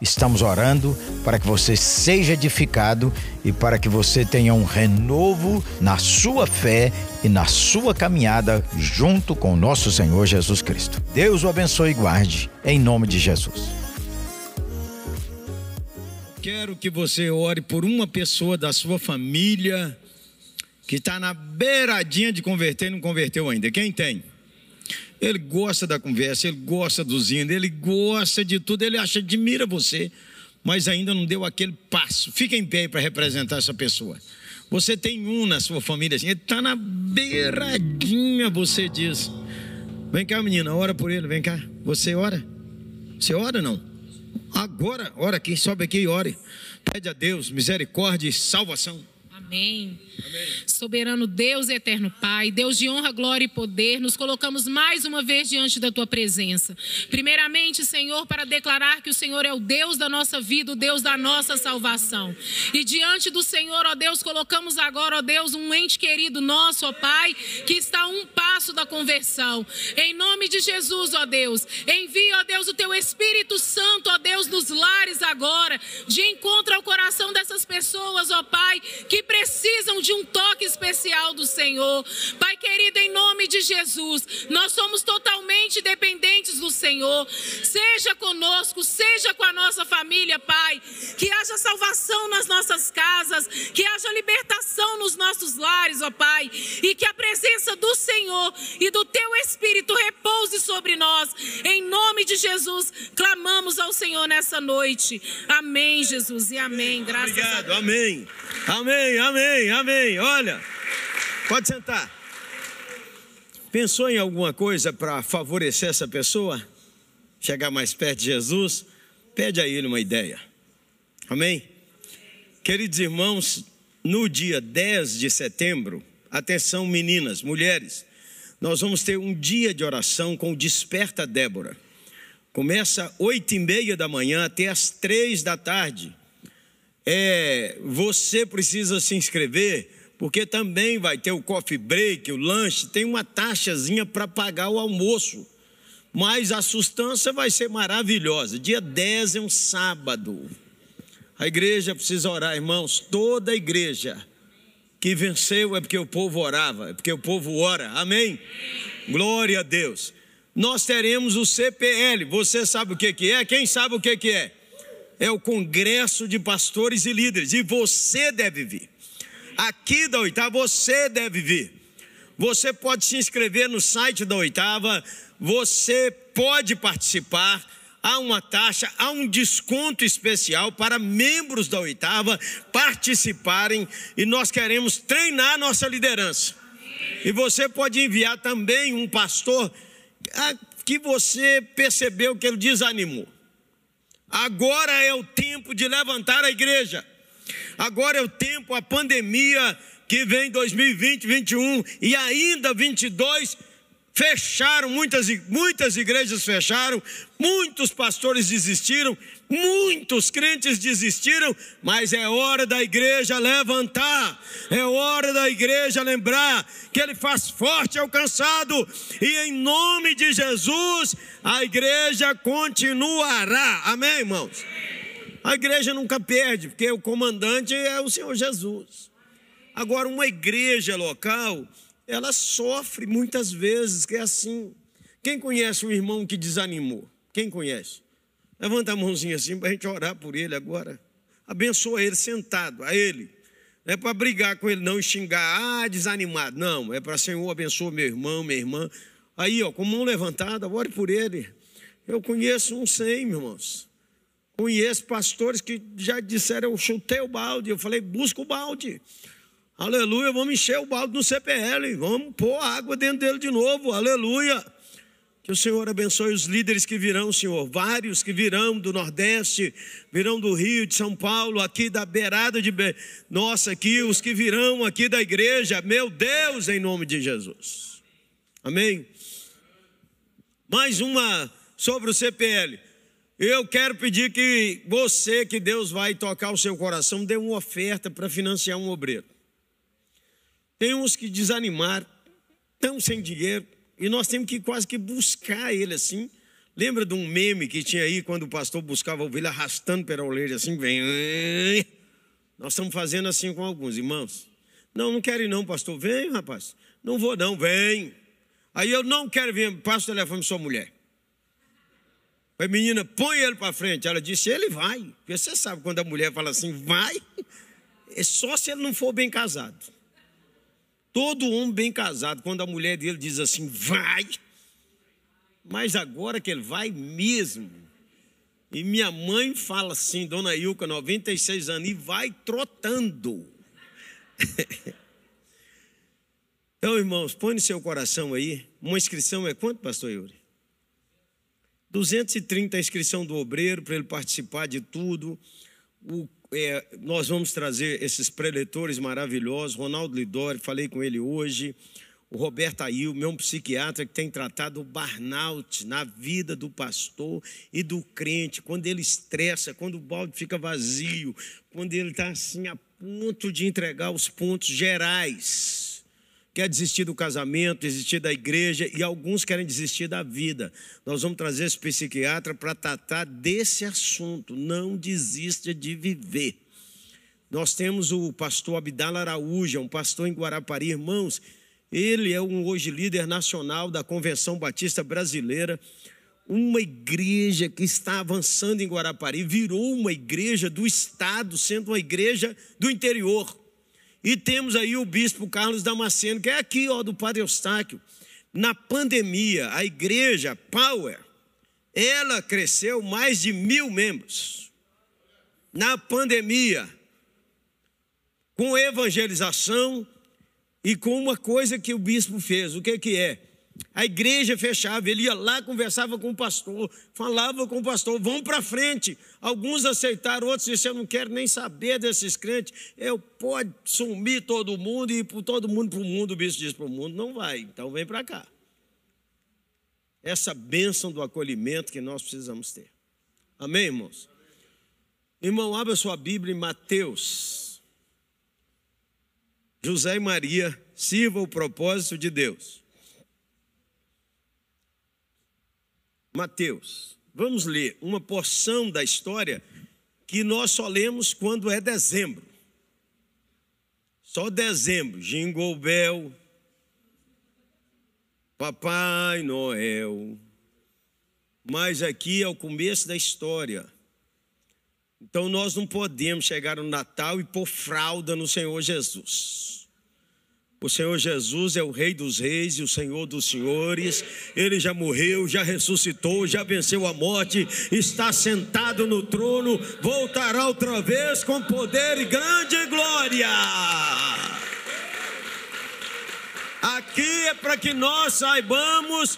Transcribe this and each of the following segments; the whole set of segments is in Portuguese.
Estamos orando para que você seja edificado e para que você tenha um renovo na sua fé e na sua caminhada junto com o nosso Senhor Jesus Cristo. Deus o abençoe e guarde, em nome de Jesus. Quero que você ore por uma pessoa da sua família que está na beiradinha de converter e não converteu ainda. Quem tem? Ele gosta da conversa, ele gosta dos hinos, ele gosta de tudo, ele acha, admira você, mas ainda não deu aquele passo. Fica em pé para representar essa pessoa. Você tem um na sua família, assim, ele está na beiradinha, você diz. Vem cá, menina, ora por ele, vem cá. Você ora? Você ora não? Agora, ora aqui, sobe aqui e ore. Pede a Deus misericórdia e salvação. Amém. Soberano Deus, eterno Pai, Deus de honra, glória e poder, nos colocamos mais uma vez diante da tua presença. Primeiramente, Senhor, para declarar que o Senhor é o Deus da nossa vida, o Deus da nossa salvação. E diante do Senhor, ó Deus, colocamos agora, ó Deus, um ente querido nosso, ó Pai, que está a um passo da conversão. Em nome de Jesus, ó Deus, envia, ó Deus, o teu Espírito Santo, ó Deus, nos lares agora, de encontro ao coração dessas pessoas, ó Pai, que precisam de um toque especial do Senhor. Pai querido, em nome de Jesus, nós somos totalmente dependentes do Senhor. Seja conosco, seja com a nossa família, Pai. Que haja salvação nas nossas casas, que haja libertação nos nossos lares, ó Pai. E que a presença do Senhor e do Teu Espírito repouse sobre nós. Em nome de Jesus, clamamos ao Senhor nessa noite. Amém, Jesus, e amém. Graças Obrigado, a Deus. amém. Amém, amém, amém. Olha, pode sentar. Pensou em alguma coisa para favorecer essa pessoa? Chegar mais perto de Jesus? Pede a ele uma ideia. Amém? Queridos irmãos, no dia 10 de setembro, atenção meninas, mulheres, nós vamos ter um dia de oração com o Desperta Débora. Começa oito e meia da manhã até as três da tarde. É, você precisa se inscrever, porque também vai ter o coffee break, o lanche, tem uma taxazinha para pagar o almoço. Mas a sustância vai ser maravilhosa. Dia 10 é um sábado. A igreja precisa orar, irmãos, toda a igreja que venceu é porque o povo orava, é porque o povo ora. Amém? Glória a Deus. Nós teremos o CPL. Você sabe o que que é? Quem sabe o que que é? É o Congresso de Pastores e Líderes e você deve vir. Aqui da Oitava você deve vir. Você pode se inscrever no site da Oitava, você pode participar. Há uma taxa, há um desconto especial para membros da Oitava participarem e nós queremos treinar nossa liderança. E você pode enviar também um pastor ah, que você percebeu que ele desanimou. Agora é o tempo de levantar a igreja. Agora é o tempo, a pandemia que vem 2020, 21 e ainda 22 fecharam, muitas, muitas igrejas fecharam, muitos pastores desistiram, muitos crentes desistiram, mas é hora da igreja levantar, é hora da igreja lembrar que Ele faz forte ao cansado, e em nome de Jesus, a igreja continuará, amém, irmãos? A igreja nunca perde, porque o comandante é o Senhor Jesus. Agora, uma igreja local, ela sofre muitas vezes, que é assim. Quem conhece um irmão que desanimou? Quem conhece? Levanta a mãozinha assim para a gente orar por ele agora. Abençoa ele sentado, a ele. Não é para brigar com ele, não, xingar, ah, desanimado. Não, é para Senhor, abençoa meu irmão, minha irmã. Aí, ó, com mão levantada, ore por ele. Eu conheço um sem, meus irmãos. Conheço pastores que já disseram, eu chutei o balde. Eu falei, busca o balde. Aleluia, vamos encher o balde no CPL, vamos pôr água dentro dele de novo, aleluia. Que o Senhor abençoe os líderes que virão, Senhor, vários que virão do Nordeste, virão do Rio, de São Paulo, aqui da beirada de nossa, aqui, os que virão aqui da igreja, meu Deus, em nome de Jesus. Amém. Mais uma sobre o CPL. Eu quero pedir que você, que Deus vai tocar o seu coração, dê uma oferta para financiar um obreiro. Tem uns que desanimaram, estão sem dinheiro, e nós temos que quase que buscar ele assim. Lembra de um meme que tinha aí quando o pastor buscava a ovelha arrastando pela orelha assim, vem. Nós estamos fazendo assim com alguns irmãos. Não, não quero ir não, pastor. Vem, rapaz. Não vou não, vem. Aí eu não quero vir, passa o telefone sua mulher. A menina, põe ele para frente. Ela disse, ele vai. Porque você sabe quando a mulher fala assim, vai, é só se ele não for bem casado. Todo homem bem casado, quando a mulher dele diz assim, vai, mas agora que ele vai mesmo. E minha mãe fala assim, dona Ilka, 96 anos, e vai trotando. então, irmãos, põe no seu coração aí. Uma inscrição é quanto, pastor Yuri? 230 a inscrição do obreiro para ele participar de tudo. O, é, nós vamos trazer esses preletores maravilhosos. Ronaldo Lidori, falei com ele hoje. O Roberto Ail, meu psiquiatra, que tem tratado o burnout na vida do pastor e do crente, quando ele estressa, quando o balde fica vazio, quando ele está assim a ponto de entregar os pontos gerais quer desistir do casamento, desistir da igreja e alguns querem desistir da vida. Nós vamos trazer esse psiquiatra para tratar desse assunto. Não desista de viver. Nós temos o pastor Abdal Araújo, um pastor em Guarapari, irmãos. Ele é um hoje líder nacional da Convenção Batista Brasileira, uma igreja que está avançando em Guarapari, virou uma igreja do estado, sendo uma igreja do interior. E temos aí o bispo Carlos Damasceno, que é aqui, ó, do Padre Eustáquio. Na pandemia, a igreja Power, ela cresceu mais de mil membros. Na pandemia, com evangelização e com uma coisa que o bispo fez, o que, que é? A igreja fechava, ele ia lá, conversava com o pastor, falava com o pastor, vão para frente. Alguns aceitaram, outros disseram, eu não quero nem saber desses crentes, eu pode sumir todo mundo e ir todo mundo para o mundo, o bispo diz para o mundo, não vai, então vem para cá. Essa bênção do acolhimento que nós precisamos ter. Amém, irmãos? Irmão, abra sua Bíblia em Mateus. José e Maria, sirva o propósito de Deus. Mateus. Vamos ler uma porção da história que nós só lemos quando é dezembro. Só dezembro, Jingle Bell, Papai Noel. Mas aqui é o começo da história. Então nós não podemos chegar no Natal e pôr fralda no Senhor Jesus. O Senhor Jesus é o Rei dos Reis e o Senhor dos Senhores. Ele já morreu, já ressuscitou, já venceu a morte, está sentado no trono, voltará outra vez com poder e grande glória. Aqui é para que nós saibamos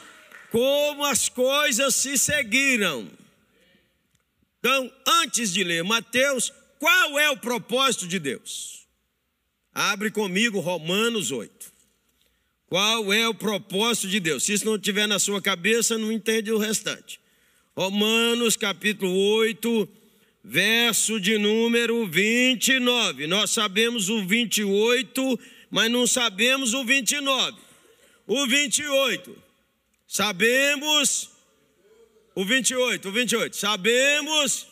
como as coisas se seguiram. Então, antes de ler Mateus, qual é o propósito de Deus? Abre comigo Romanos 8. Qual é o propósito de Deus? Se isso não estiver na sua cabeça, não entende o restante. Romanos capítulo 8, verso de número 29. Nós sabemos o 28, mas não sabemos o 29. O 28. Sabemos o 28, o 28. Sabemos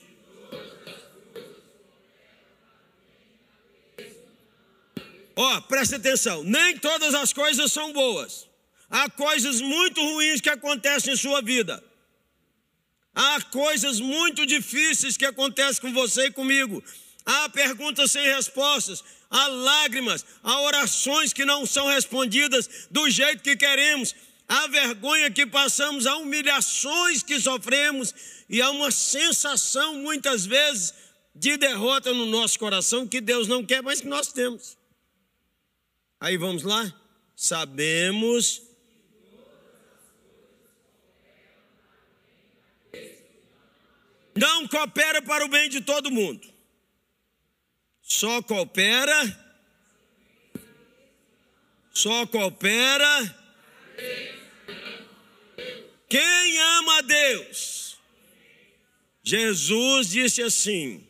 Ó, oh, presta atenção, nem todas as coisas são boas. Há coisas muito ruins que acontecem em sua vida. Há coisas muito difíceis que acontecem com você e comigo. Há perguntas sem respostas, há lágrimas, há orações que não são respondidas do jeito que queremos, há vergonha que passamos, há humilhações que sofremos e há uma sensação muitas vezes de derrota no nosso coração que Deus não quer, mas que nós temos. Aí vamos lá? Sabemos. Não coopera para o bem de todo mundo. Só coopera. Só coopera. Quem Deus. Jesus disse assim: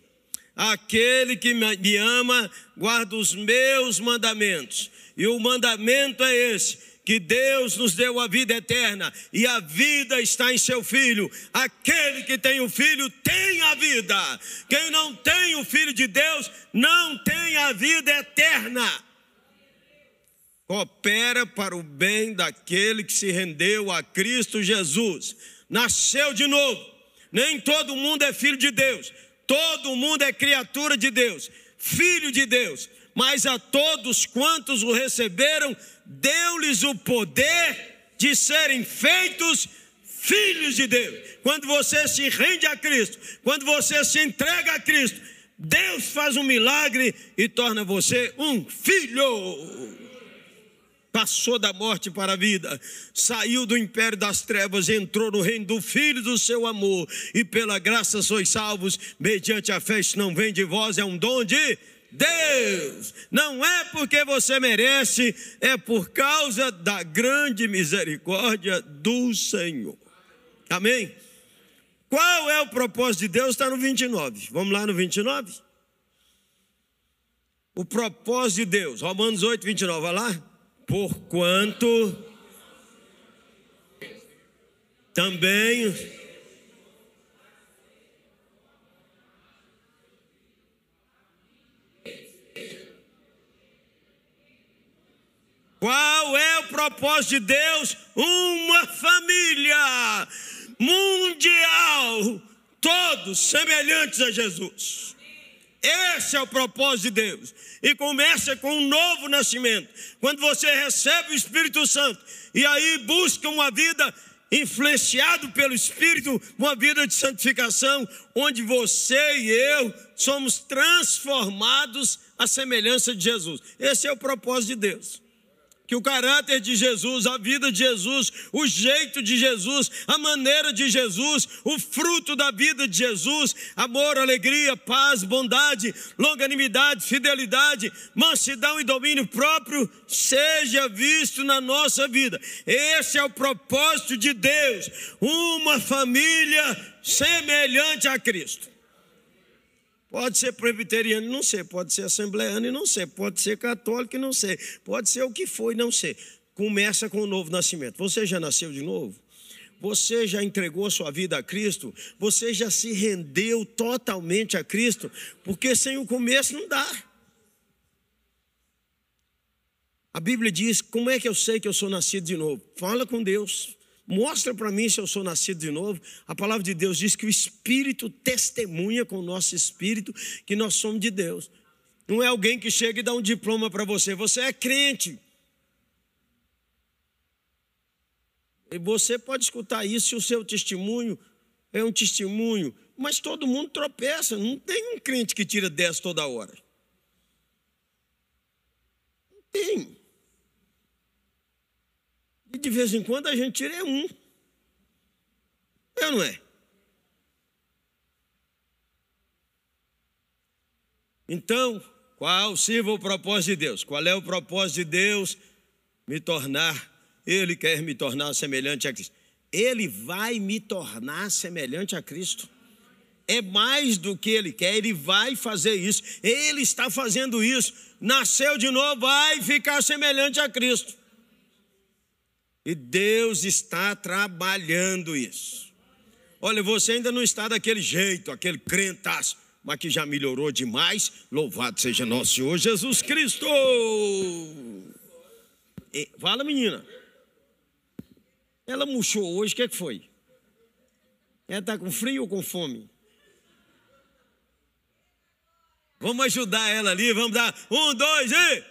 Aquele que me ama guarda os meus mandamentos. E o mandamento é esse: que Deus nos deu a vida eterna e a vida está em seu filho. Aquele que tem o filho tem a vida. Quem não tem o filho de Deus não tem a vida eterna. Coopera para o bem daquele que se rendeu a Cristo Jesus. Nasceu de novo. Nem todo mundo é filho de Deus. Todo mundo é criatura de Deus, filho de Deus, mas a todos quantos o receberam, deu-lhes o poder de serem feitos filhos de Deus. Quando você se rende a Cristo, quando você se entrega a Cristo, Deus faz um milagre e torna você um filho passou da morte para a vida, saiu do império das trevas, entrou no reino do Filho do seu amor, e pela graça sois salvos, mediante a fé, isso não vem de vós, é um dom de Deus. Não é porque você merece, é por causa da grande misericórdia do Senhor. Amém? Qual é o propósito de Deus? Está no 29. Vamos lá no 29? O propósito de Deus, Romanos 8, 29, vai lá porquanto também Qual é o propósito de Deus? Uma família mundial, todos semelhantes a Jesus. Esse é o propósito de Deus. E começa com um novo nascimento. Quando você recebe o Espírito Santo e aí busca uma vida influenciado pelo Espírito, uma vida de santificação, onde você e eu somos transformados à semelhança de Jesus. Esse é o propósito de Deus que o caráter de Jesus, a vida de Jesus, o jeito de Jesus, a maneira de Jesus, o fruto da vida de Jesus, amor, alegria, paz, bondade, longanimidade, fidelidade, mansidão e domínio próprio, seja visto na nossa vida. Esse é o propósito de Deus, uma família semelhante a Cristo. Pode ser presbiteriano, não sei. Pode ser assembleano e não sei. Pode ser católico e não sei. Pode ser o que for e não sei. Começa com o novo nascimento. Você já nasceu de novo? Você já entregou sua vida a Cristo? Você já se rendeu totalmente a Cristo? Porque sem o começo não dá. A Bíblia diz: como é que eu sei que eu sou nascido de novo? Fala com Deus. Mostra para mim se eu sou nascido de novo. A palavra de Deus diz que o Espírito testemunha com o nosso espírito que nós somos de Deus. Não é alguém que chega e dá um diploma para você. Você é crente. E você pode escutar isso se o seu testemunho é um testemunho. Mas todo mundo tropeça. Não tem um crente que tira 10 toda hora. Não tem. E de vez em quando a gente tira é um. É ou não é? Então, qual sirva o propósito de Deus? Qual é o propósito de Deus? Me tornar, Ele quer me tornar semelhante a Cristo. Ele vai me tornar semelhante a Cristo. É mais do que Ele quer, Ele vai fazer isso. Ele está fazendo isso. Nasceu de novo, vai ficar semelhante a Cristo. E Deus está trabalhando isso. Olha, você ainda não está daquele jeito, aquele crentaço, mas que já melhorou demais. Louvado seja nosso Senhor Jesus Cristo. E, fala, menina. Ela murchou hoje, o que, é que foi? Ela está com frio ou com fome? Vamos ajudar ela ali, vamos dar um, dois e.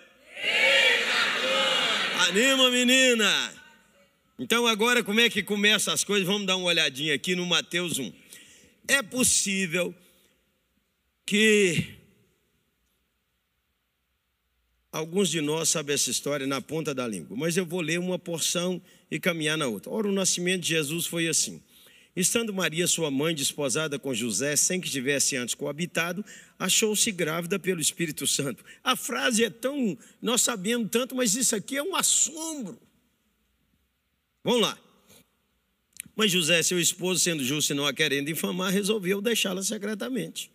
Anima, menina. Então, agora, como é que começam as coisas? Vamos dar uma olhadinha aqui no Mateus 1. É possível que alguns de nós sabem essa história na ponta da língua, mas eu vou ler uma porção e caminhar na outra. Ora, o nascimento de Jesus foi assim. Estando Maria, sua mãe, desposada com José, sem que tivesse antes coabitado, achou-se grávida pelo Espírito Santo. A frase é tão. Nós sabemos tanto, mas isso aqui é um assombro. Vamos lá. Mas José, seu esposo, sendo justo e não a querendo infamar, resolveu deixá-la secretamente.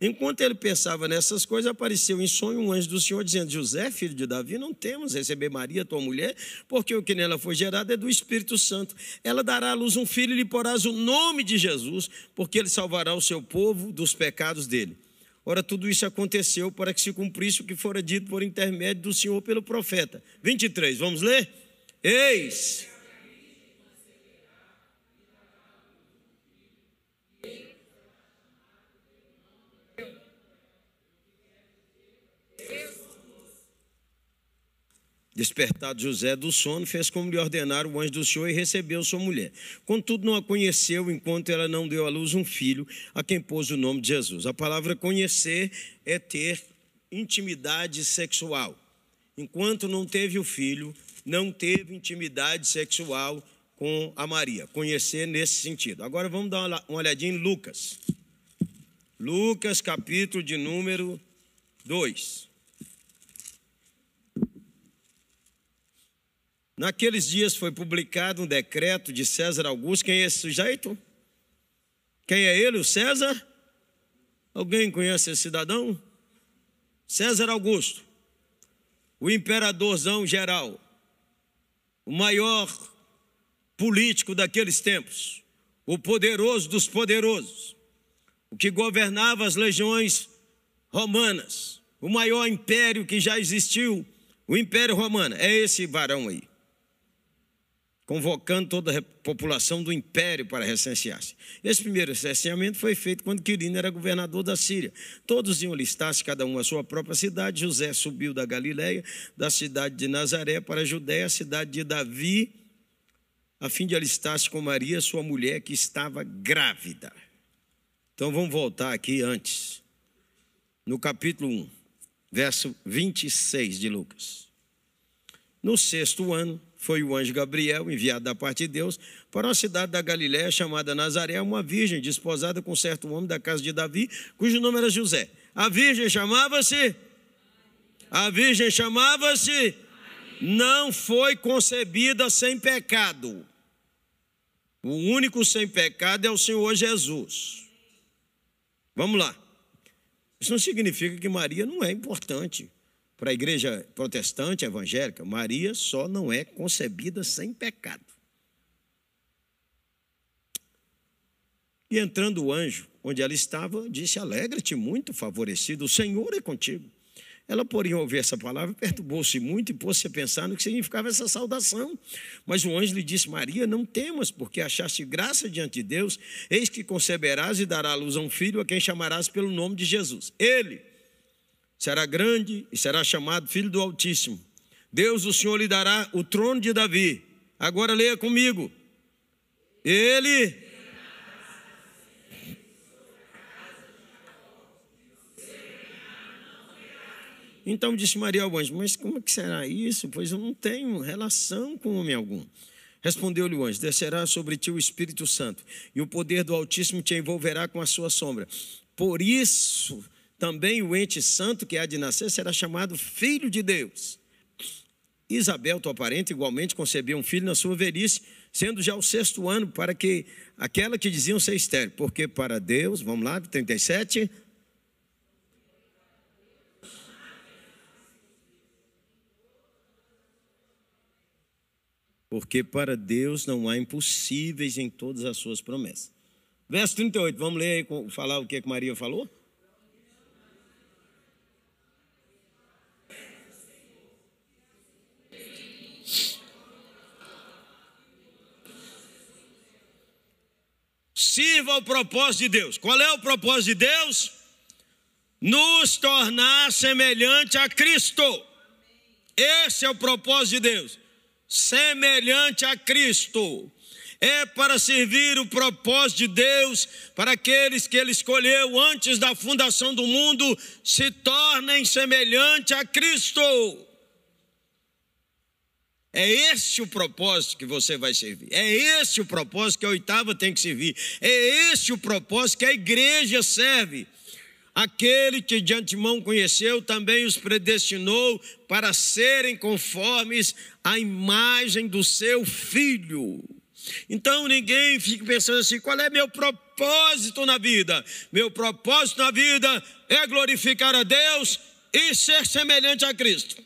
Enquanto ele pensava nessas coisas, apareceu em sonho um anjo do Senhor dizendo: José, filho de Davi, não temos receber Maria, tua mulher, porque o que nela foi gerado é do Espírito Santo. Ela dará à luz um filho e lhe porás o nome de Jesus, porque ele salvará o seu povo dos pecados dele. Ora, tudo isso aconteceu para que se cumprisse o que fora dito por intermédio do Senhor pelo profeta. 23, vamos ler? Eis Despertado José do sono, fez como lhe ordenara o anjo do Senhor e recebeu sua mulher. Contudo, não a conheceu enquanto ela não deu à luz um filho, a quem pôs o nome de Jesus. A palavra conhecer é ter intimidade sexual. Enquanto não teve o filho, não teve intimidade sexual com a Maria. Conhecer nesse sentido. Agora vamos dar uma olhadinha em Lucas. Lucas, capítulo de número 2. Naqueles dias foi publicado um decreto de César Augusto. Quem é esse sujeito? Quem é ele, o César? Alguém conhece esse cidadão? César Augusto, o imperadorzão geral, o maior político daqueles tempos, o poderoso dos poderosos, o que governava as legiões romanas, o maior império que já existiu, o Império Romano. É esse varão aí convocando toda a população do império para recensear-se. Esse primeiro recenseamento foi feito quando Quirino era governador da Síria. Todos iam listar-se, cada um a sua própria cidade. José subiu da Galiléia, da cidade de Nazaré, para a Judéia, cidade de Davi, a fim de alistar-se com Maria, sua mulher, que estava grávida. Então vamos voltar aqui antes, no capítulo 1, verso 26 de Lucas. No sexto ano, foi o anjo Gabriel, enviado da parte de Deus, para uma cidade da Galiléia chamada Nazaré, uma virgem desposada com certo homem da casa de Davi, cujo nome era José. A virgem chamava-se? A virgem chamava-se? Não foi concebida sem pecado. O único sem pecado é o Senhor Jesus. Vamos lá. Isso não significa que Maria não é importante para a igreja protestante evangélica, Maria só não é concebida sem pecado. E entrando o anjo, onde ela estava, disse: Alegra-te muito, favorecido, o Senhor é contigo. Ela, porém, ouvir essa palavra, perturbou-se muito e pôs-se a pensar no que significava essa saudação. Mas o anjo lhe disse: Maria, não temas, porque achaste graça diante de Deus, eis que conceberás e dará à luz a um filho, a quem chamarás pelo nome de Jesus. Ele será grande e será chamado Filho do Altíssimo. Deus, o Senhor, lhe dará o trono de Davi. Agora leia comigo. Ele. Então disse Maria ao anjo: Mas como é que será isso? Pois eu não tenho relação com homem algum. Respondeu-lhe o anjo: Descerá sobre ti o Espírito Santo, e o poder do Altíssimo te envolverá com a sua sombra. Por isso também o ente santo que há de nascer será chamado filho de Deus. Isabel, tua parente, igualmente concebeu um filho na sua velhice, sendo já o sexto ano, para que aquela que diziam ser estéreo, porque para Deus, vamos lá, 37. Porque para Deus não há impossíveis em todas as suas promessas. Verso 38, vamos ler aí, falar o que, que Maria falou? Sirva ao propósito de Deus. Qual é o propósito de Deus? Nos tornar semelhante a Cristo. Esse é o propósito de Deus. Semelhante a Cristo. É para servir o propósito de Deus, para aqueles que Ele escolheu antes da fundação do mundo, se tornem semelhante a Cristo. É esse o propósito que você vai servir. É esse o propósito que a oitava tem que servir. É esse o propósito que a igreja serve. Aquele que de antemão conheceu também os predestinou para serem conformes à imagem do seu filho. Então ninguém fique pensando assim: qual é meu propósito na vida? Meu propósito na vida é glorificar a Deus e ser semelhante a Cristo.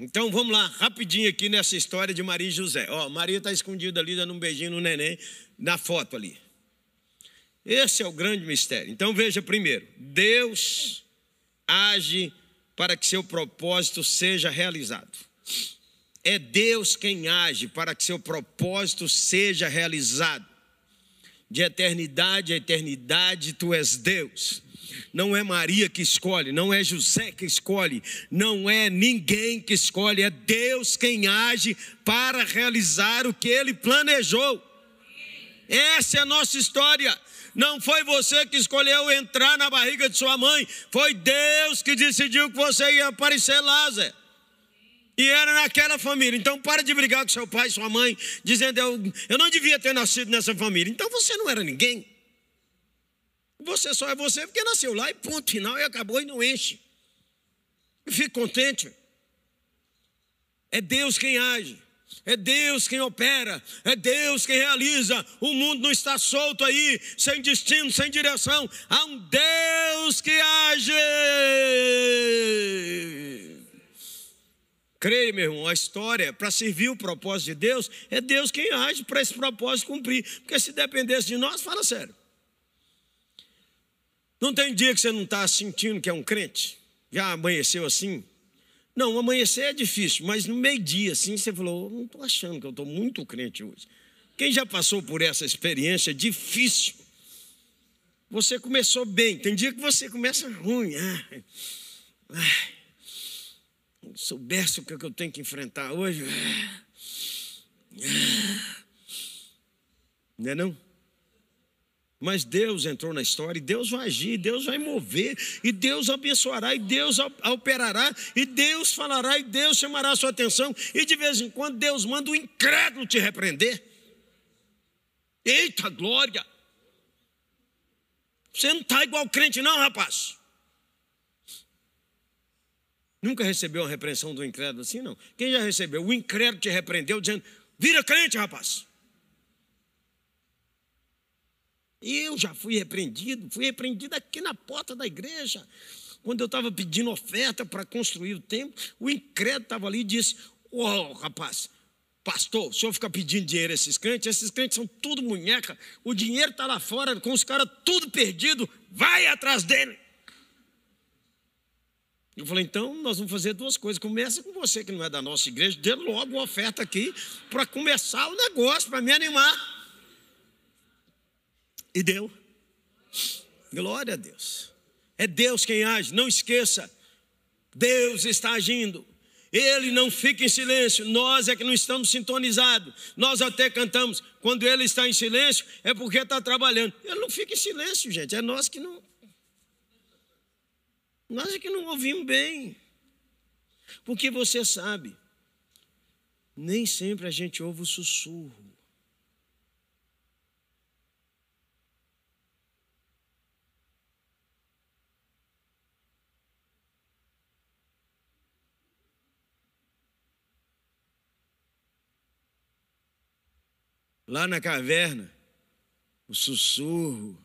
Então vamos lá, rapidinho aqui nessa história de Maria e José. Ó, Maria está escondida ali, dando um beijinho no neném, na foto ali. Esse é o grande mistério. Então veja primeiro: Deus age para que seu propósito seja realizado. É Deus quem age para que seu propósito seja realizado. De eternidade a eternidade, tu és Deus. Não é Maria que escolhe, não é José que escolhe, não é ninguém que escolhe, é Deus quem age para realizar o que ele planejou. Essa é a nossa história. Não foi você que escolheu entrar na barriga de sua mãe, foi Deus que decidiu que você ia aparecer lá, Zé. E era naquela família. Então, para de brigar com seu pai e sua mãe, dizendo: eu, eu não devia ter nascido nessa família. Então, você não era ninguém. Você só é você porque nasceu lá e ponto final e acabou e não enche. Fique contente. É Deus quem age. É Deus quem opera, é Deus quem realiza. O mundo não está solto aí, sem destino, sem direção. Há um Deus que age. Creia, meu irmão, a história, para servir o propósito de Deus, é Deus quem age para esse propósito cumprir. Porque se dependesse de nós, fala sério. Não tem dia que você não está sentindo que é um crente? Já amanheceu assim? Não, amanhecer é difícil, mas no meio-dia, assim, você falou: não estou achando que eu estou muito crente hoje. Quem já passou por essa experiência difícil? Você começou bem, tem dia que você começa ruim. Ah, ah, soubesse o que eu tenho que enfrentar hoje. Não é não? Mas Deus entrou na história e Deus vai agir, Deus vai mover, e Deus abençoará, e Deus operará, e Deus falará, e Deus chamará a sua atenção, e de vez em quando Deus manda o incrédulo te repreender. Eita glória! Você não está igual crente, não, rapaz. Nunca recebeu uma repreensão do incrédulo assim, não? Quem já recebeu? O incrédulo te repreendeu dizendo: vira crente, rapaz. Eu já fui repreendido, fui repreendido aqui na porta da igreja. Quando eu estava pedindo oferta para construir o templo, o incrédulo estava ali e disse: Ô oh, rapaz, pastor, o senhor fica pedindo dinheiro a esses crentes, esses crentes são tudo munheca, o dinheiro está lá fora, com os caras tudo perdido, vai atrás dele. Eu falei, então nós vamos fazer duas coisas. Começa com você que não é da nossa igreja, dê logo uma oferta aqui para começar o negócio, para me animar. E deu. Glória a Deus. É Deus quem age, não esqueça. Deus está agindo. Ele não fica em silêncio, nós é que não estamos sintonizados. Nós até cantamos, quando ele está em silêncio, é porque está trabalhando. Ele não fica em silêncio, gente, é nós que não. Nós é que não ouvimos bem. Porque você sabe, nem sempre a gente ouve o sussurro. Lá na caverna, o sussurro.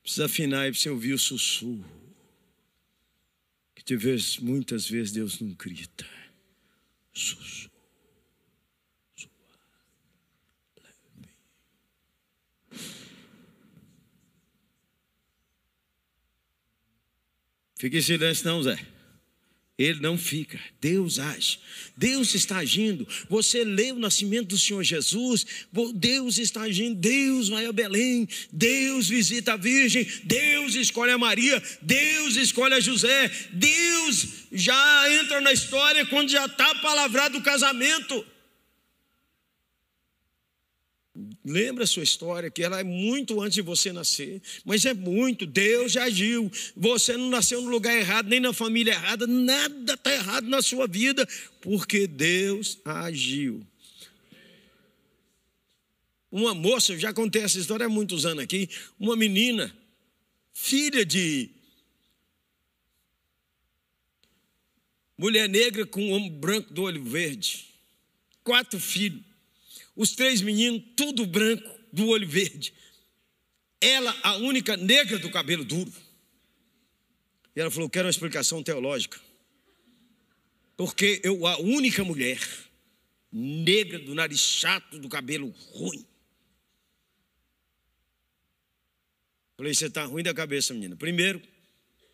Precisa afinar e você ouvir o sussurro. Que te muitas vezes Deus não grita. Sussurro. Fique em silêncio, não, Zé. Ele não fica, Deus age, Deus está agindo. Você lê o nascimento do Senhor Jesus, Deus está agindo, Deus vai a Belém, Deus visita a Virgem, Deus escolhe a Maria, Deus escolhe a José, Deus já entra na história quando já está palavrado o casamento. Lembra a sua história, que ela é muito antes de você nascer, mas é muito, Deus já agiu. Você não nasceu no lugar errado, nem na família errada, nada está errado na sua vida, porque Deus agiu. uma moça, eu já contei essa história há muitos anos aqui, uma menina, filha de mulher negra com um homem branco do olho verde. Quatro filhos. Os três meninos, tudo branco, do olho verde. Ela, a única negra do cabelo duro. E ela falou: Quero uma explicação teológica. Porque eu, a única mulher negra, do nariz chato, do cabelo ruim. Falei, você está ruim da cabeça, menina. Primeiro,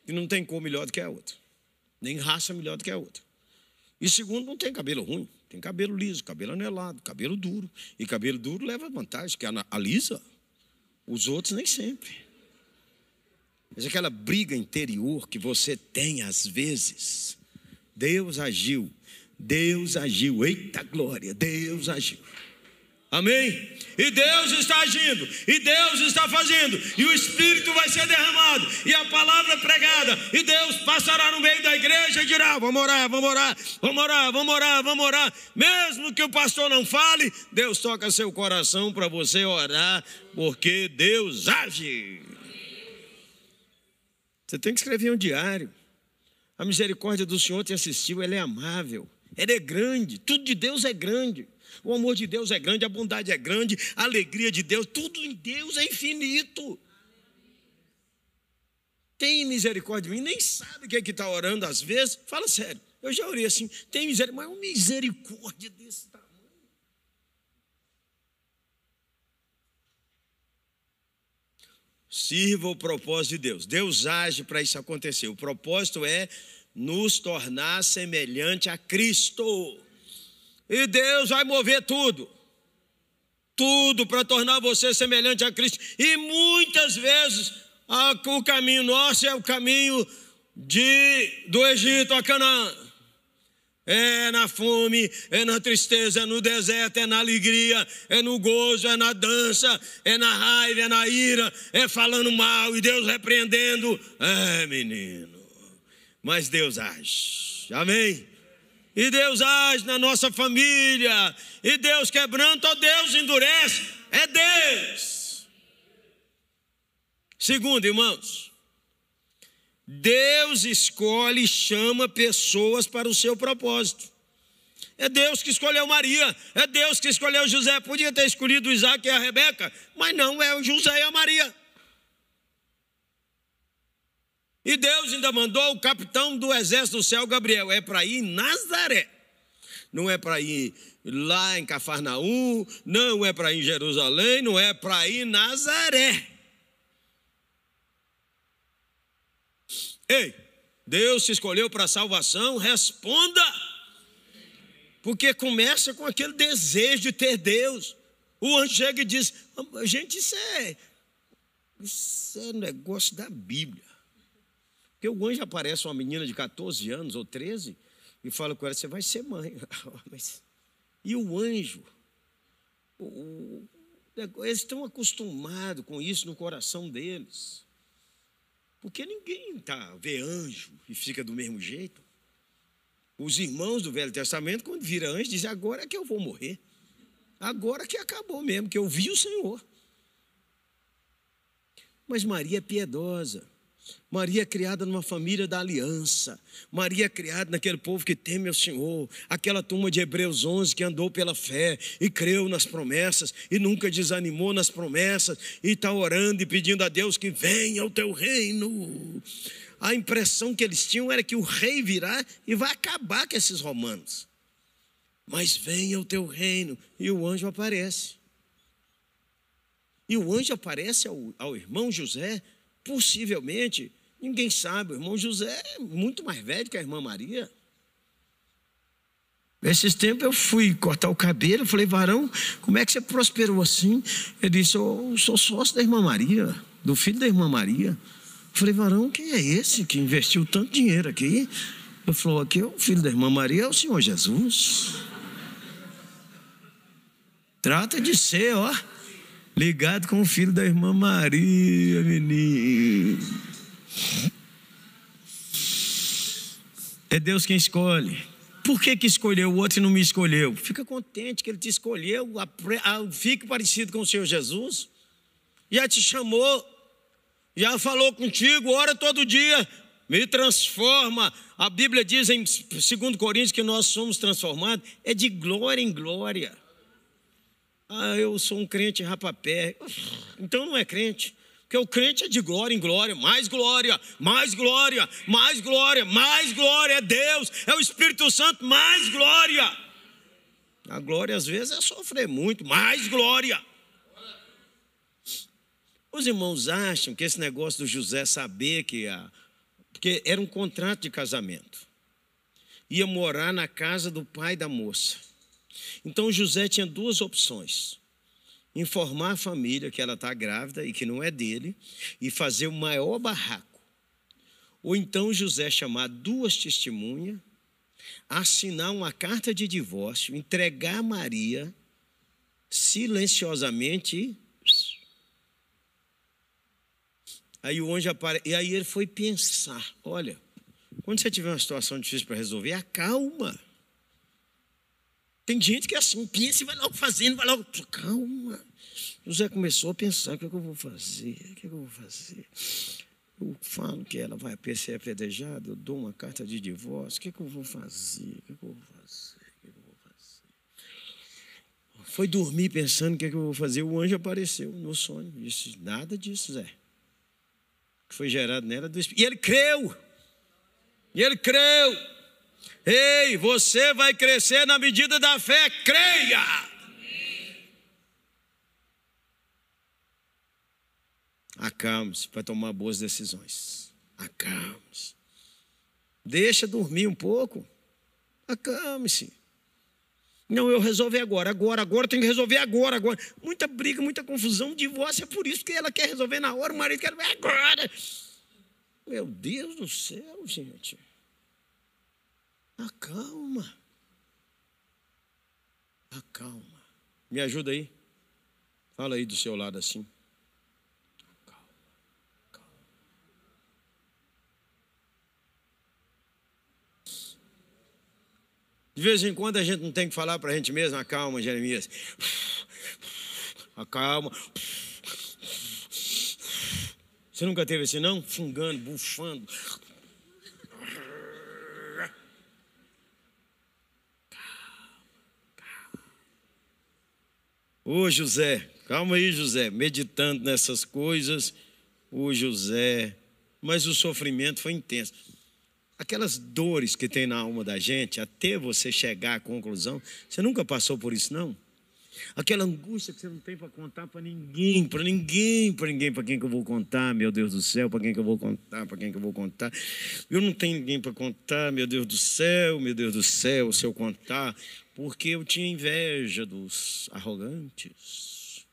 que não tem cor melhor do que a outra. Nem raça melhor do que a outra. E segundo, não tem cabelo ruim. Tem cabelo liso, cabelo anelado, cabelo duro. E cabelo duro leva vantagem, que a lisa, os outros nem sempre. Mas aquela briga interior que você tem às vezes, Deus agiu, Deus agiu, eita glória, Deus agiu. Amém? E Deus está agindo, e Deus está fazendo, e o Espírito vai ser derramado, e a palavra é pregada, e Deus passará no meio da igreja e dirá: Vamos orar, vamos orar, vamos orar, vamos orar, vamos orar. Mesmo que o pastor não fale, Deus toca seu coração para você orar, porque Deus age. Você tem que escrever um diário. A misericórdia do Senhor te assistiu, ela é amável, ela é grande, tudo de Deus é grande. O amor de Deus é grande, a bondade é grande, a alegria de Deus, tudo em Deus é infinito. Tem misericórdia de mim, nem sabe o que é que está orando às vezes. Fala sério, eu já orei assim, tem misericórdia, mas uma misericórdia desse tamanho. Sirva o propósito de Deus. Deus age para isso acontecer. O propósito é nos tornar semelhante a Cristo. E Deus vai mover tudo. Tudo para tornar você semelhante a Cristo. E muitas vezes a, o caminho nosso é o caminho de, do Egito a Canaã. É na fome, é na tristeza, é no deserto, é na alegria, é no gozo, é na dança, é na raiva, é na ira, é falando mal e Deus repreendendo. É, menino. Mas Deus age. Amém? E Deus age na nossa família, e Deus quebranta, ou Deus endurece, é Deus. Segundo, irmãos, Deus escolhe e chama pessoas para o seu propósito. É Deus que escolheu Maria, é Deus que escolheu José. Podia ter escolhido Isaac e a Rebeca, mas não é o José e a Maria. E Deus ainda mandou o capitão do exército do céu, Gabriel, é para ir em Nazaré. Não é para ir lá em Cafarnaum, não é para ir em Jerusalém, não é para ir em Nazaré. Ei, Deus se escolheu para a salvação, responda. Porque começa com aquele desejo de ter Deus. O anjo chega e diz: gente, isso é, isso é negócio da Bíblia. Porque o anjo aparece uma menina de 14 anos ou 13 e fala com ela: Você vai ser mãe. Mas, e o anjo? O, eles estão acostumados com isso no coração deles. Porque ninguém tá, vê anjo e fica do mesmo jeito. Os irmãos do Velho Testamento, quando vira anjo, dizem: Agora é que eu vou morrer. Agora que acabou mesmo, que eu vi o Senhor. Mas Maria é piedosa. Maria é criada numa família da aliança. Maria é criada naquele povo que teme ao Senhor. Aquela turma de Hebreus 11 que andou pela fé e creu nas promessas e nunca desanimou nas promessas e está orando e pedindo a Deus que venha o teu reino. A impressão que eles tinham era que o rei virá e vai acabar com esses romanos. Mas venha o teu reino. E o anjo aparece. E o anjo aparece ao, ao irmão José Possivelmente, ninguém sabe, o irmão José é muito mais velho que a irmã Maria. Esses tempos eu fui cortar o cabelo, falei, varão, como é que você prosperou assim? Ele disse, eu sou sócio da irmã Maria, do filho da irmã Maria. Eu falei, varão, quem é esse que investiu tanto dinheiro aqui? Ele falou, aqui é o filho da irmã Maria, é o Senhor Jesus. Trata de ser, ó ligado com o filho da irmã Maria, menino. É Deus quem escolhe. por que, que escolheu o outro e não me escolheu? Fica contente que ele te escolheu, fique parecido com o Senhor Jesus. Já te chamou, já falou contigo, ora todo dia, me transforma. A Bíblia diz em 2 Coríntios que nós somos transformados, é de glória em glória. Ah, eu sou um crente rapapé. Então não é crente. Porque o crente é de glória em glória, mais glória, mais glória, mais glória, mais glória, é Deus, é o Espírito Santo, mais glória. A glória às vezes é sofrer muito, mais glória. Os irmãos acham que esse negócio do José saber que a. Porque era um contrato de casamento. Ia morar na casa do pai da moça. Então José tinha duas opções informar a família que ela está grávida e que não é dele, e fazer o maior barraco. Ou então José chamar duas testemunhas, assinar uma carta de divórcio, entregar Maria silenciosamente. Aí o anjo aparece, e aí ele foi pensar: olha, quando você tiver uma situação difícil para resolver, acalma. Tem gente que é assim, pensa e vai logo fazendo, vai logo. Calma. José começou a pensar: o que, é que eu vou fazer? O que, é que eu vou fazer? Eu falo que ela vai ser apedrejada, eu dou uma carta de divórcio. O que, é que eu vou fazer? O que, é que eu vou fazer? O que, é que eu vou fazer? Foi dormir pensando o que, é que eu vou fazer. O anjo apareceu no sonho. Disse: nada disso, Zé. O que foi gerado nela do Espírito. E ele creu. E ele creu. Ei, você vai crescer na medida da fé, creia. Acalme-se para tomar boas decisões. Acalme-se. Deixa dormir um pouco. Acalme-se. Não, eu resolvi agora, agora, agora, tenho que resolver agora, agora. Muita briga, muita confusão, divórcio é por isso que ela quer resolver na hora, o marido quer agora. Meu Deus do céu, gente. Acalma. Acalma. Me ajuda aí. Fala aí do seu lado assim. Acalma. Acalma. De vez em quando a gente não tem que falar para a gente mesmo, acalma, Jeremias. Acalma. Você nunca teve assim, não? Fungando, bufando. Ô José, calma aí, José, meditando nessas coisas, o José, mas o sofrimento foi intenso. Aquelas dores que tem na alma da gente, até você chegar à conclusão, você nunca passou por isso, não? Aquela angústia que você não tem para contar para ninguém, para ninguém, para ninguém, para quem que eu vou contar, meu Deus do céu, para quem que eu vou contar, para quem que eu vou contar. Eu não tenho ninguém para contar, meu Deus do céu, meu Deus do céu, se eu contar, porque eu tinha inveja dos arrogantes.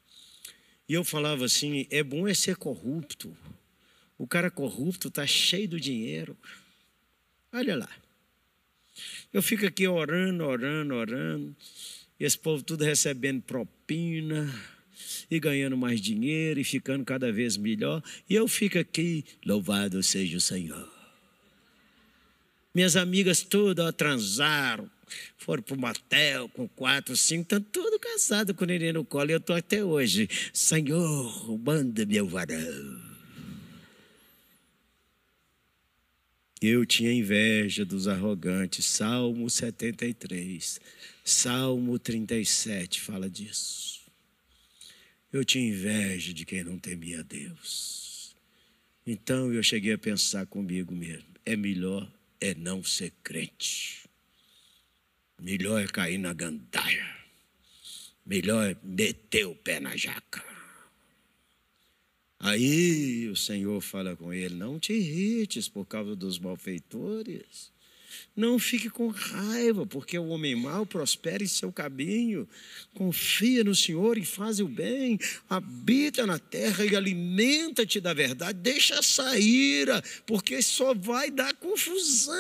E eu falava assim: é bom é ser corrupto. O cara corrupto está cheio do dinheiro. Olha lá. Eu fico aqui orando, orando, orando. Esse povo tudo recebendo propina e ganhando mais dinheiro e ficando cada vez melhor. E eu fico aqui, louvado seja o Senhor. Minhas amigas todas transaram, foram para o motel com quatro, cinco, estão tudo casados com o neném no colo. E eu estou até hoje. Senhor, manda meu varão. Eu tinha inveja dos arrogantes. Salmo 73. Salmo 37 fala disso. Eu tinha inveja de quem não temia Deus. Então eu cheguei a pensar comigo mesmo: é melhor é não ser crente. Melhor é cair na gandaia. Melhor é meter o pé na jaca. Aí o Senhor fala com ele: Não te irrites por causa dos malfeitores. Não fique com raiva, porque o homem mau prospera em seu caminho. Confia no Senhor e faz o bem. Habita na terra e alimenta-te da verdade. Deixa sair, porque só vai dar confusão.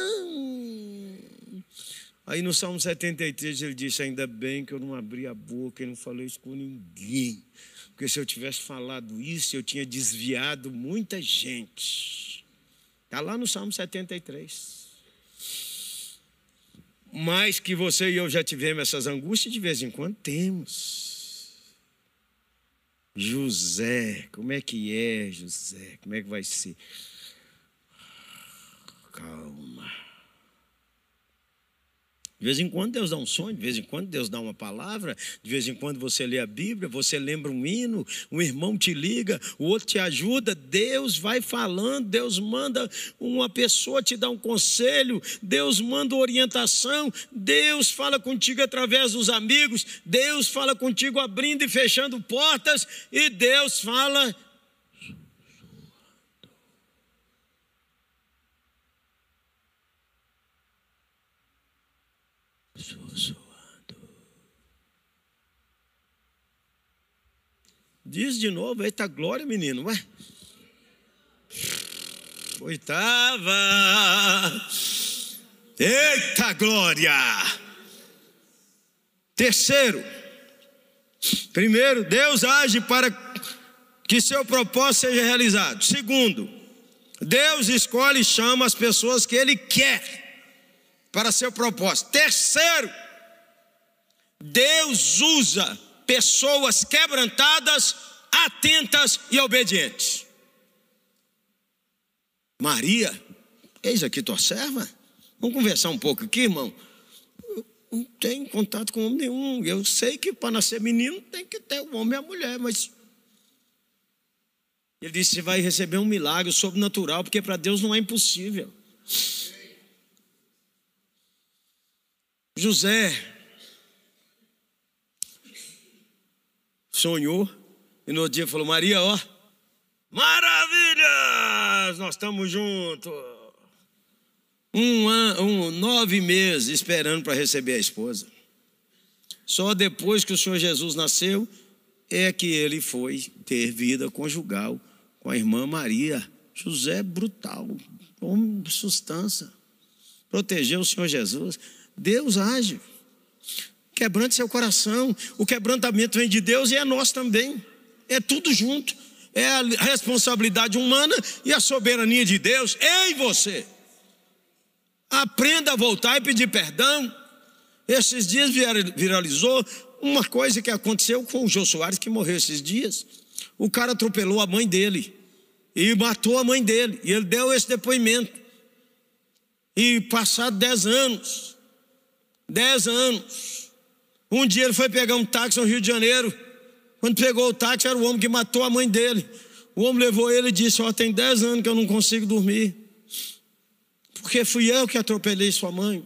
Aí no Salmo 73 ele disse: Ainda bem que eu não abri a boca e não falei isso com ninguém. Porque se eu tivesse falado isso, eu tinha desviado muita gente. Está lá no Salmo 73. Mais que você e eu já tivemos essas angústias, de vez em quando temos. José, como é que é, José? Como é que vai ser? Calma. De vez em quando Deus dá um sonho, de vez em quando Deus dá uma palavra, de vez em quando você lê a Bíblia, você lembra um hino, um irmão te liga, o outro te ajuda, Deus vai falando, Deus manda uma pessoa te dar um conselho, Deus manda orientação, Deus fala contigo através dos amigos, Deus fala contigo abrindo e fechando portas, e Deus fala Diz de novo, eita glória, menino, ué. Oitava. Eita glória. Terceiro. Primeiro, Deus age para que seu propósito seja realizado. Segundo, Deus escolhe e chama as pessoas que Ele quer para seu propósito. Terceiro, Deus usa pessoas quebrantadas, atentas e obedientes. Maria, eis aqui tua serva. Vamos conversar um pouco aqui, irmão. Eu não tenho contato com homem nenhum. Eu sei que para nascer menino tem que ter o homem e a mulher, mas. Ele disse: você vai receber um milagre sobrenatural, porque para Deus não é impossível. José sonhou e no outro dia falou: Maria, ó, maravilhas, nós estamos juntos. Um, ano, um nove meses esperando para receber a esposa. Só depois que o Senhor Jesus nasceu é que ele foi ter vida conjugal com a irmã Maria. José é brutal, homem de sustância. Protegeu o Senhor Jesus. Deus age. Quebrante seu coração. O quebrantamento vem de Deus e é nosso também. É tudo junto. É a responsabilidade humana e a soberania de Deus em você. Aprenda a voltar e pedir perdão. Esses dias viralizou uma coisa que aconteceu com o Jô Soares, que morreu esses dias. O cara atropelou a mãe dele e matou a mãe dele. E ele deu esse depoimento. E passado dez anos, dez anos, um dia ele foi pegar um táxi no Rio de Janeiro. Quando pegou o táxi, era o homem que matou a mãe dele. O homem levou ele e disse: Ó, oh, tem dez anos que eu não consigo dormir. Porque fui eu que atropelei sua mãe.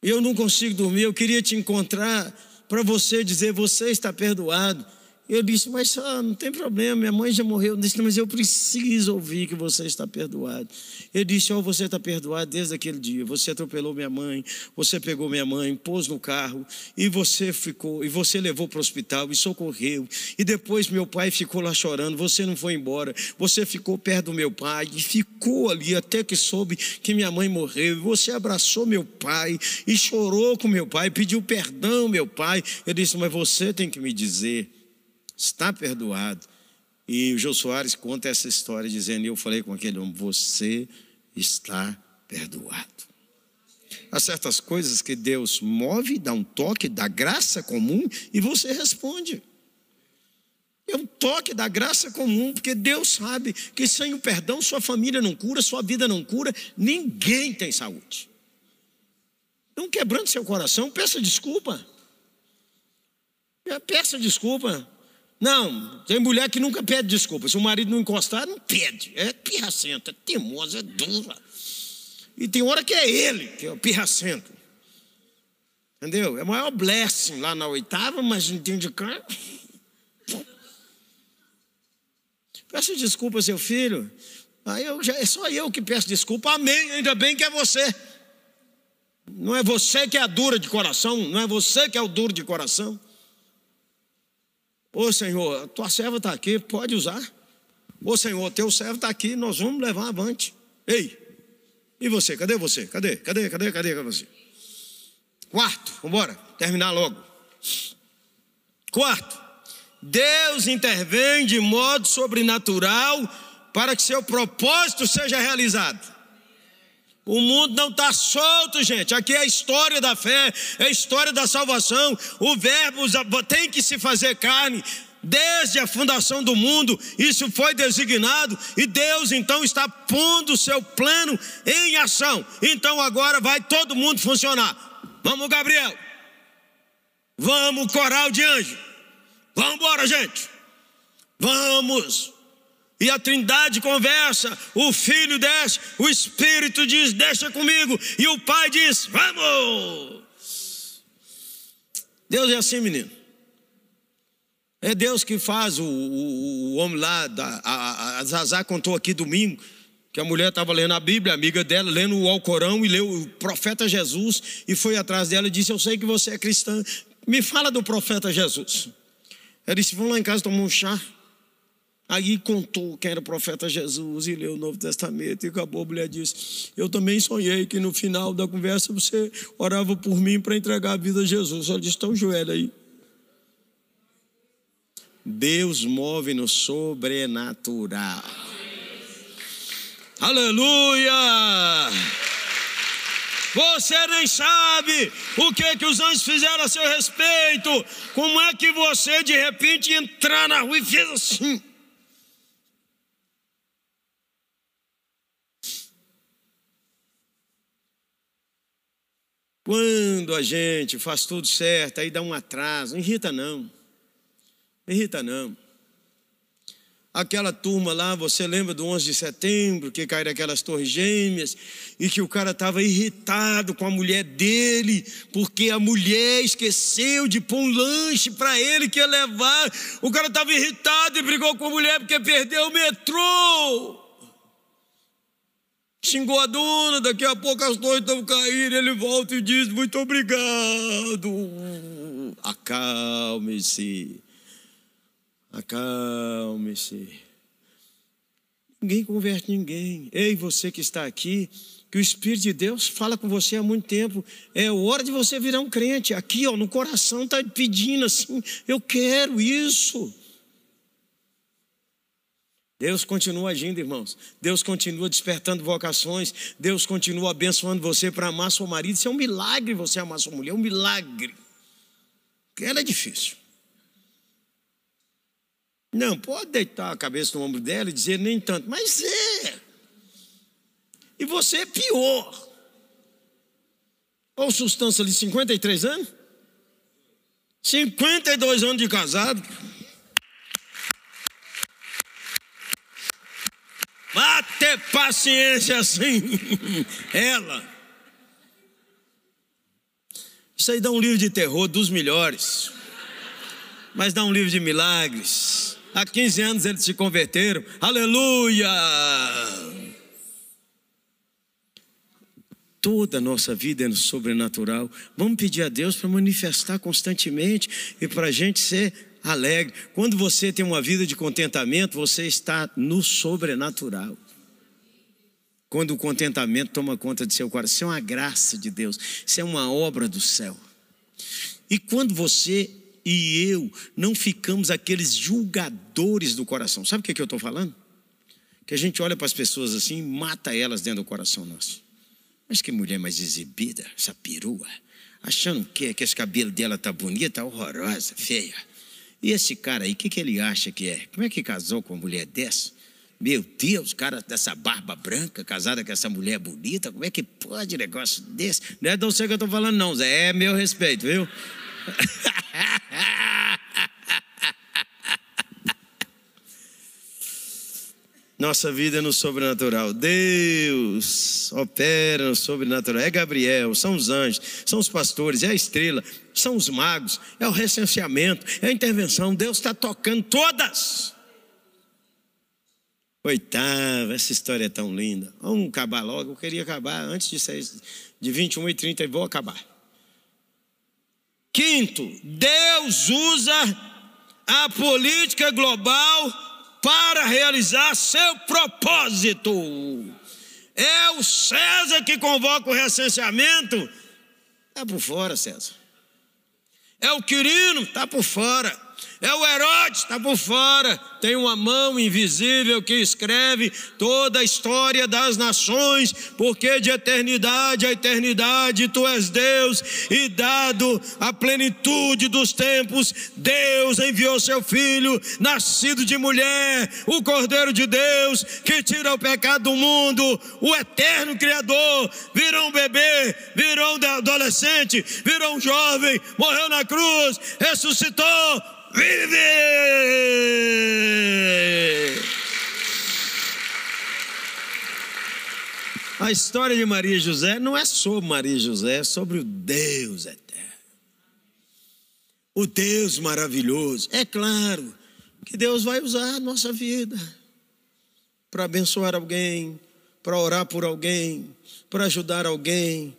Eu não consigo dormir. Eu queria te encontrar para você dizer: Você está perdoado. Eu disse, mas ah, não tem problema, minha mãe já morreu. Eu disse, mas eu preciso ouvir que você está perdoado. Ele disse, oh, você está perdoado desde aquele dia. Você atropelou minha mãe, você pegou minha mãe, pôs no carro, e você ficou, e você levou para o hospital e socorreu. E depois meu pai ficou lá chorando, você não foi embora. Você ficou perto do meu pai e ficou ali até que soube que minha mãe morreu. E você abraçou meu pai e chorou com meu pai, pediu perdão, meu pai. Eu disse, mas você tem que me dizer está perdoado. E o Jô Soares conta essa história dizendo: Eu falei com aquele homem, você está perdoado. Há certas coisas que Deus move, dá um toque da graça comum e você responde. É um toque da graça comum, porque Deus sabe que sem o perdão sua família não cura, sua vida não cura, ninguém tem saúde. Então, quebrando seu coração, peça desculpa. Peça desculpa. Não, tem mulher que nunca pede desculpa. Se o marido não encostar, não pede. É pirracenta, é teimosa, é dura. E tem hora que é ele, que é o pirracento. Entendeu? É o maior blessing lá na oitava, mas não tem de cá. Peço desculpa, seu filho. Aí eu já, é só eu que peço desculpa. Amém. Ainda bem que é você. Não é você que é a dura de coração. Não é você que é o duro de coração. Ô Senhor, tua serva está aqui, pode usar. Ô Senhor, teu servo está aqui, nós vamos levar avante. Ei, e você? Cadê você? Cadê? Cadê? Cadê? Cadê, cadê você? Quarto, vamos embora, terminar logo. Quarto, Deus intervém de modo sobrenatural para que seu propósito seja realizado. O mundo não está solto, gente. Aqui é a história da fé, é a história da salvação. O Verbo tem que se fazer carne. Desde a fundação do mundo, isso foi designado e Deus então está pondo o seu plano em ação. Então agora vai todo mundo funcionar. Vamos, Gabriel. Vamos, coral de anjo. Vamos embora, gente. Vamos. E a trindade conversa, o filho desce, o espírito diz: Deixa comigo, e o pai diz: Vamos. Deus é assim, menino. É Deus que faz o, o, o homem lá, da, a, a Zazá contou aqui domingo, que a mulher estava lendo a Bíblia, amiga dela, lendo o Alcorão e leu o profeta Jesus, e foi atrás dela e disse: Eu sei que você é cristã, me fala do profeta Jesus. Ela disse: Vamos lá em casa tomar um chá. Aí contou quem era o profeta Jesus e leu o Novo Testamento e acabou. A mulher disse: Eu também sonhei que no final da conversa você orava por mim para entregar a vida a Jesus. Ela disse: Está o joelho aí. Deus move no sobrenatural. Aleluia! Você nem sabe o que, que os anjos fizeram a seu respeito. Como é que você de repente entrar na rua e fez assim? Quando a gente faz tudo certo, aí dá um atraso, não irrita não. Não irrita não. Aquela turma lá, você lembra do 11 de setembro, que caíram aquelas torres gêmeas, e que o cara estava irritado com a mulher dele, porque a mulher esqueceu de pôr um lanche para ele que ia levar. O cara estava irritado e brigou com a mulher porque perdeu o metrô xingou a dona, daqui a pouco as torres estão caindo, ele volta e diz: Muito obrigado. Acalme-se, acalme-se. Ninguém converte ninguém. Ei, você que está aqui, que o Espírito de Deus fala com você há muito tempo. É hora de você virar um crente. Aqui, ó, no coração está pedindo assim: Eu quero isso. Deus continua agindo, irmãos. Deus continua despertando vocações. Deus continua abençoando você para amar seu marido. Isso é um milagre você amar sua mulher, é um milagre. Porque ela é difícil. Não, pode deitar a cabeça no ombro dela e dizer nem tanto, mas é. E você é pior. Olha o sustância ali, 53 anos? 52 anos de casado. Vá ter paciência assim. Ela. Isso aí dá um livro de terror dos melhores. Mas dá um livro de milagres. Há 15 anos eles se converteram. Aleluia! Toda a nossa vida é no sobrenatural. Vamos pedir a Deus para manifestar constantemente e para a gente ser alegre. Quando você tem uma vida de contentamento, você está no sobrenatural. Quando o contentamento toma conta de seu coração, isso é uma graça de Deus, isso é uma obra do céu. E quando você e eu não ficamos aqueles julgadores do coração, sabe o que, é que eu estou falando? Que a gente olha para as pessoas assim e mata elas dentro do coração nosso. Mas que mulher mais exibida, essa perua, achando que, que esse cabelo dela tá bonita, horrorosa, feia. E esse cara aí, o que, que ele acha que é? Como é que casou com uma mulher dessa? Meu Deus, cara dessa barba branca, casada com essa mulher bonita, como é que pode negócio desse? Não é de você que eu estou falando, não, Zé, é meu respeito, viu? Nossa vida é no sobrenatural. Deus opera no sobrenatural. É Gabriel, são os anjos, são os pastores, é a estrela, são os magos, é o recenseamento, é a intervenção. Deus está tocando todas. Oitava, essa história é tão linda. Vamos acabar logo. Eu queria acabar antes de, de 21 e 30 e vou acabar. Quinto, Deus usa a política global para realizar seu propósito. É o César que convoca o recenseamento. Está por fora, César. É o Quirino, está por fora. É o Herodes, está por fora. Tem uma mão invisível que escreve toda a história das nações, porque de eternidade a eternidade tu és Deus, e dado a plenitude dos tempos, Deus enviou seu Filho, nascido de mulher, o Cordeiro de Deus, que tira o pecado do mundo, o eterno Criador, virou um bebê, virou um adolescente, virou um jovem, morreu na cruz, ressuscitou vive! A história de Maria e José não é sobre Maria e José, é sobre o Deus eterno. O Deus maravilhoso. É claro que Deus vai usar a nossa vida para abençoar alguém, para orar por alguém, para ajudar alguém,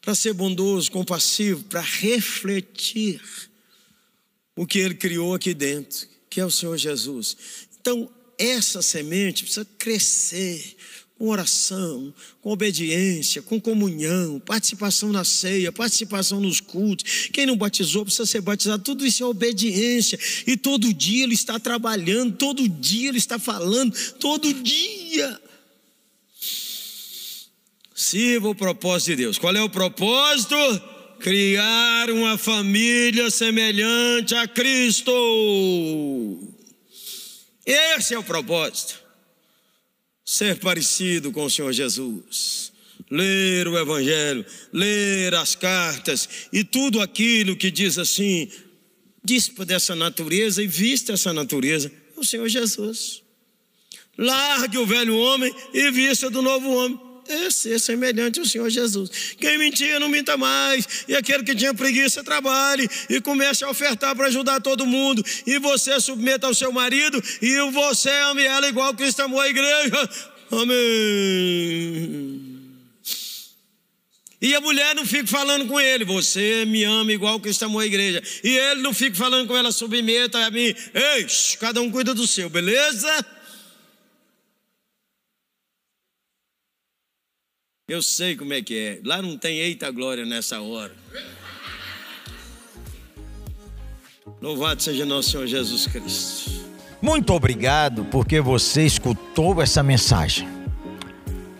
para ser bondoso, compassivo, para refletir o que ele criou aqui dentro, que é o Senhor Jesus. Então, essa semente precisa crescer com oração, com obediência, com comunhão, participação na ceia, participação nos cultos. Quem não batizou precisa ser batizado. Tudo isso é obediência. E todo dia ele está trabalhando, todo dia ele está falando, todo dia. Sirva o propósito de Deus. Qual é o propósito? Criar uma família semelhante a Cristo. Esse é o propósito. Ser parecido com o Senhor Jesus. Ler o Evangelho, ler as cartas e tudo aquilo que diz assim, dispa dessa natureza e vista essa natureza, o Senhor Jesus. Largue o velho homem e vista do novo homem é ser semelhante ao Senhor Jesus. Quem mentia, não minta mais. E aquele que tinha preguiça, trabalhe e comece a ofertar para ajudar todo mundo. E você submeta ao seu marido e você ame ela igual Cristo amou a igreja. Amém. E a mulher não fica falando com ele, você me ama igual Cristo amou a igreja. E ele não fica falando com ela, submeta a mim. Ei, cada um cuida do seu, beleza? Eu sei como é que é. Lá não tem eita glória nessa hora. Louvado seja nosso Senhor Jesus Cristo. Muito obrigado porque você escutou essa mensagem.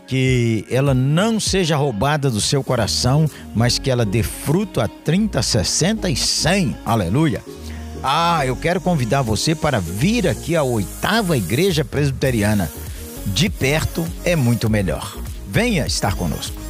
Que ela não seja roubada do seu coração, mas que ela dê fruto a 30, 60 e 100. Aleluia. Ah, eu quero convidar você para vir aqui à oitava igreja presbiteriana. De perto é muito melhor. Venha estar conosco.